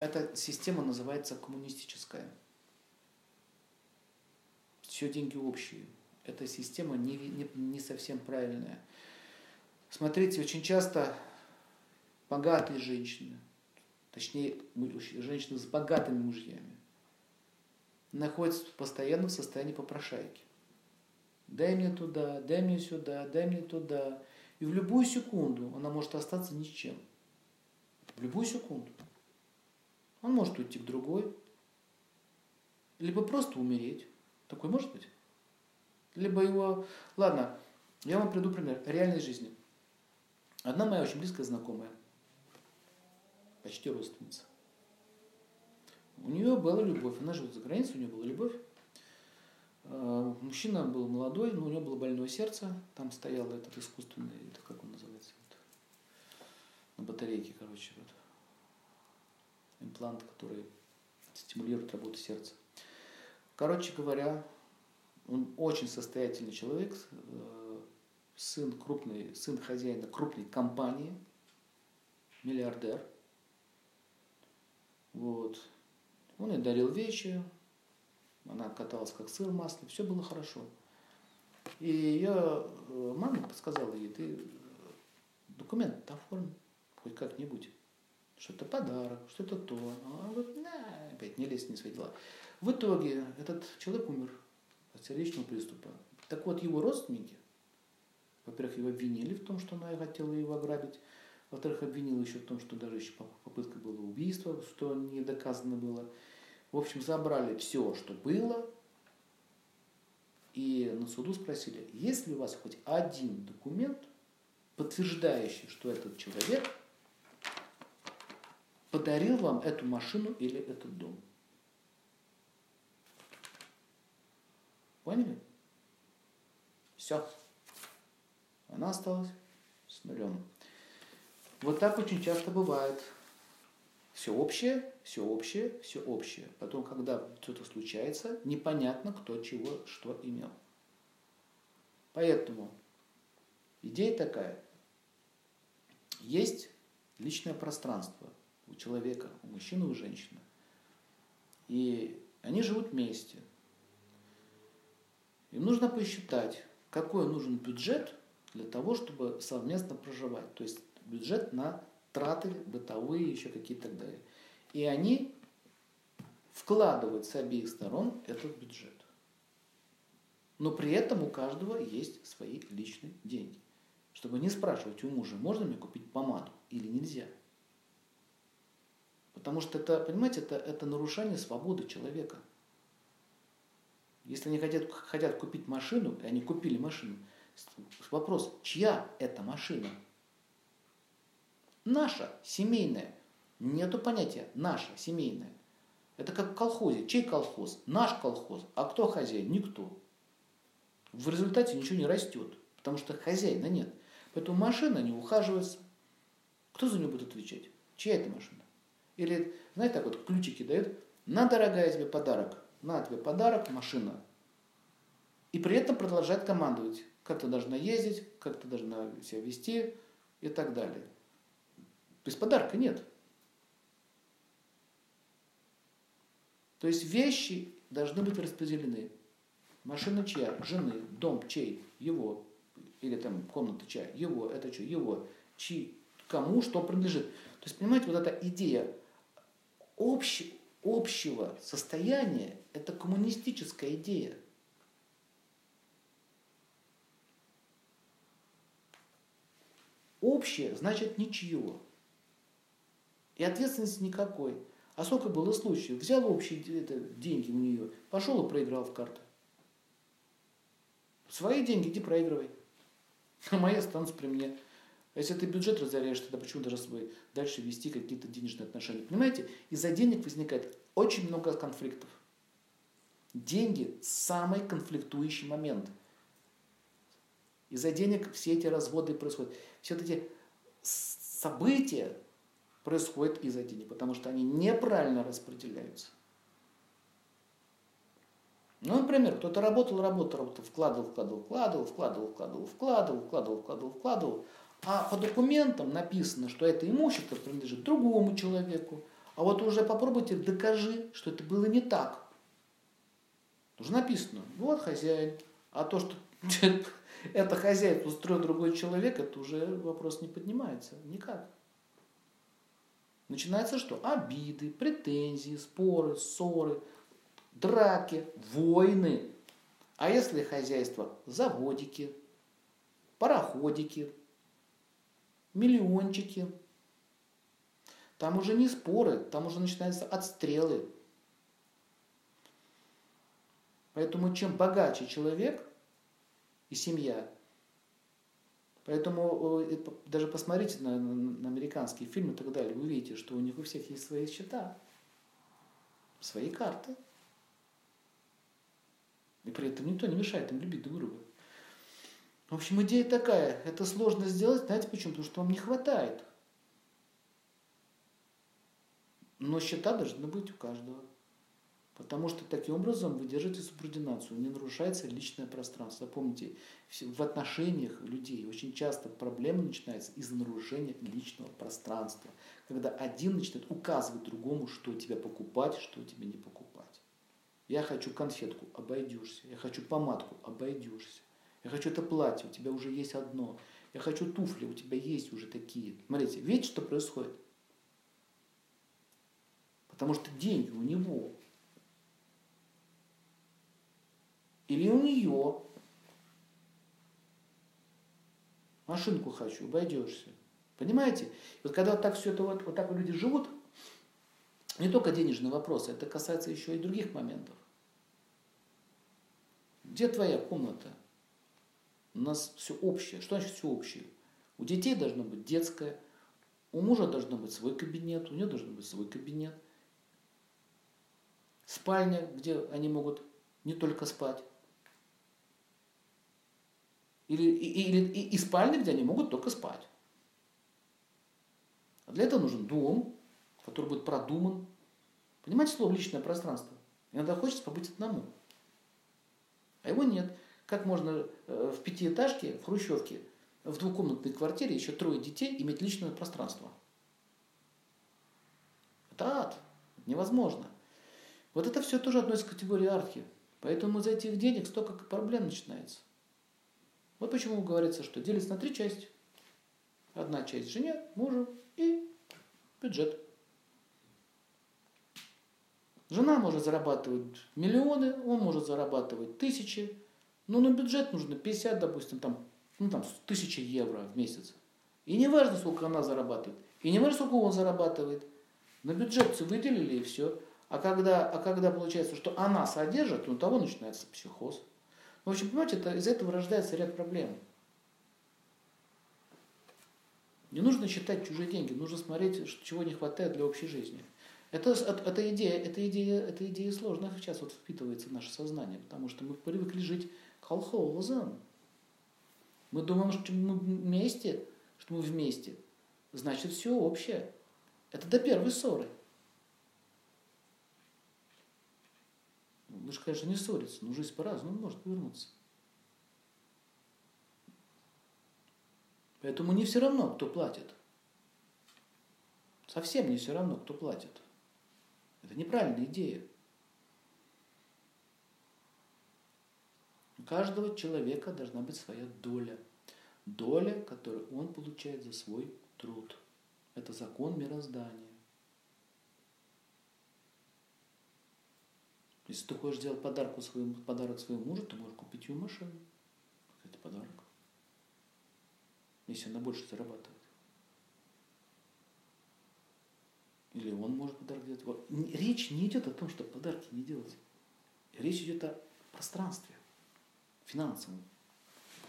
Эта система называется коммунистическая. Все деньги общие. Эта система не, не, не совсем правильная. Смотрите, очень часто богатые женщины, точнее женщины с богатыми мужьями, находятся постоянно в состоянии попрошайки. Дай мне туда, дай мне сюда, дай мне туда. И в любую секунду она может остаться ни с чем. В любую секунду. Он может уйти к другой. Либо просто умереть. Такой может быть. Либо его... Ладно, я вам приду пример реальной жизни. Одна моя очень близкая знакомая, почти родственница. У нее была любовь. Она живет за границей, у нее была любовь. А, мужчина был молодой, но у него было больное сердце. Там стоял этот искусственный, это как он называется, вот, на батарейке, короче, вот, имплант, который стимулирует работу сердца. Короче говоря, он очень состоятельный человек, э, сын крупный, сын хозяина крупной компании, миллиардер. Вот. Он ей дарил вещи, она каталась как сыр в масле, все было хорошо. И ее э, мама подсказала ей, ты документ оформи хоть как-нибудь. Что это подарок, что это то. А она говорит, на, опять не лезь, не свои дела. В итоге этот человек умер от сердечного приступа. Так вот, его родственники, во-первых, его обвинили в том, что она хотела его ограбить. Во-вторых, обвинил еще в том, что даже еще попытка была убийства, что не доказано было. В общем, забрали все, что было, и на суду спросили, есть ли у вас хоть один документ, подтверждающий, что этот человек подарил вам эту машину или этот дом. Поняли? Все. Она осталась с нулем. Вот так очень часто бывает. Все общее, все общее, все общее. Потом, когда что-то случается, непонятно, кто чего, что имел. Поэтому идея такая. Есть личное пространство у человека, у мужчины, у женщины. И они живут вместе. Им нужно посчитать, какой нужен бюджет для того, чтобы совместно проживать. То есть бюджет на траты бытовые, еще какие-то так далее. И они вкладывают с обеих сторон этот бюджет. Но при этом у каждого есть свои личные деньги. Чтобы не спрашивать у мужа, можно мне купить помаду или нельзя. Потому что это, понимаете, это, это нарушение свободы человека. Если они хотят, хотят купить машину, и они купили машину, вопрос, чья это машина? Наша, семейная. Нету понятия наша, семейная. Это как в колхозе. Чей колхоз? Наш колхоз. А кто хозяин? Никто. В результате ничего не растет, потому что хозяина нет. Поэтому машина не ухаживается. Кто за нее будет отвечать? Чья это машина? Или, знаете, так вот ключики дают. На, дорогая, тебе подарок. На тебе подарок, машина. И при этом продолжать командовать. Как ты должна ездить, как ты должна себя вести и так далее. Есть подарка нет. То есть вещи должны быть распределены. Машина чья? Жены. Дом чей? Его. Или там комната чья? Его. Это что? Его. Чьи? Кому что принадлежит? То есть, понимаете, вот эта идея общ, общего состояния – это коммунистическая идея. Общее значит ничего. И ответственности никакой. А сколько было случаев? Взял общие это, деньги у нее, пошел и проиграл в карты. Свои деньги иди проигрывай. А мои останутся при мне. Если ты бюджет разоряешь, тогда почему должен дальше вести какие-то денежные отношения? Понимаете, из-за денег возникает очень много конфликтов. Деньги – самый конфликтующий момент. Из-за денег все эти разводы происходят. Все эти события происходит из-за денег, потому что они неправильно распределяются. Ну, например, кто-то работал, работал, работал, вкладывал, вкладывал, вкладывал, вкладывал, вкладывал, вкладывал, вкладывал, вкладывал, вкладывал, а по документам написано, что это имущество принадлежит другому человеку, А вот уже попробуйте докажи, что это было не так. Уже написано, вот хозяин. А то, что это хозяин устроил другой человек, это уже вопрос не поднимается. Никак. Начинается что? Обиды, претензии, споры, ссоры, драки, войны. А если хозяйство? Заводики, пароходики, миллиончики. Там уже не споры, там уже начинаются отстрелы. Поэтому чем богаче человек и семья, поэтому э, даже посмотрите на, на американские фильмы и так далее, вы увидите, что у них у всех есть свои счета, свои карты. И при этом никто не мешает им любить друг друга. В общем, идея такая. Это сложно сделать, знаете почему? Потому что вам не хватает. Но счета должны быть у каждого. Потому что таким образом вы держите субординацию, не нарушается личное пространство. Помните, в отношениях людей очень часто проблема начинается из-за нарушения личного пространства. Когда один начинает указывать другому, что тебе покупать, что тебе не покупать. Я хочу конфетку, обойдешься. Я хочу помадку, обойдешься. Я хочу это платье, у тебя уже есть одно. Я хочу туфли, у тебя есть уже такие. Смотрите, видите, что происходит? Потому что деньги у него. Или у нее. Машинку хочу, обойдешься. Понимаете? Вот когда вот так все это вот, вот так люди живут, не только денежные вопросы, это касается еще и других моментов. Где твоя комната? У нас все общее. Что значит все общее? У детей должно быть детское, у мужа должно быть свой кабинет, у нее должен быть свой кабинет – спальня, где они могут не только спать. Или, или и, и спальня, где они могут только спать. А для этого нужен дом, который будет продуман. Понимаете слово личное пространство? Иногда хочется побыть одному. А его нет. Как можно э, в пятиэтажке, в хрущевке, в двухкомнатной квартире еще трое детей иметь личное пространство? Это ад. Невозможно. Вот это все тоже одно из категорий архи. Поэтому из этих денег столько проблем начинается. Вот почему говорится, что делится на три части. Одна часть жене, мужу и бюджет. Жена может зарабатывать миллионы, он может зарабатывать тысячи. Но на бюджет нужно 50, допустим, там, ну, там, тысячи евро в месяц. И не важно, сколько она зарабатывает. И не важно, сколько он зарабатывает. На бюджет все выделили и все. А когда, а когда получается, что она содержит, у того начинается психоз. В общем, понимаете, это, из этого рождается ряд проблем. Не нужно считать чужие деньги, нужно смотреть, чего не хватает для общей жизни. Это, это, идея, это, идея, это идея сложная сейчас вот впитывается в наше сознание, потому что мы привыкли жить колхозом. Мы думаем, что мы вместе, что мы вместе, значит все общее. Это до первой ссоры. Лучше, конечно, не ссориться, но жизнь по-разному может повернуться. Поэтому не все равно, кто платит. Совсем не все равно, кто платит. Это неправильная идея. Каждого человека должна быть своя доля. Доля, которую он получает за свой труд. Это закон мироздания. Если ты хочешь сделать подарку своему, подарок своему мужу, ты можешь купить ему машину. Это подарок. Если она больше зарабатывает. Или он может подарок делать. Речь не идет о том, что подарки не делать. Речь идет о пространстве finansom.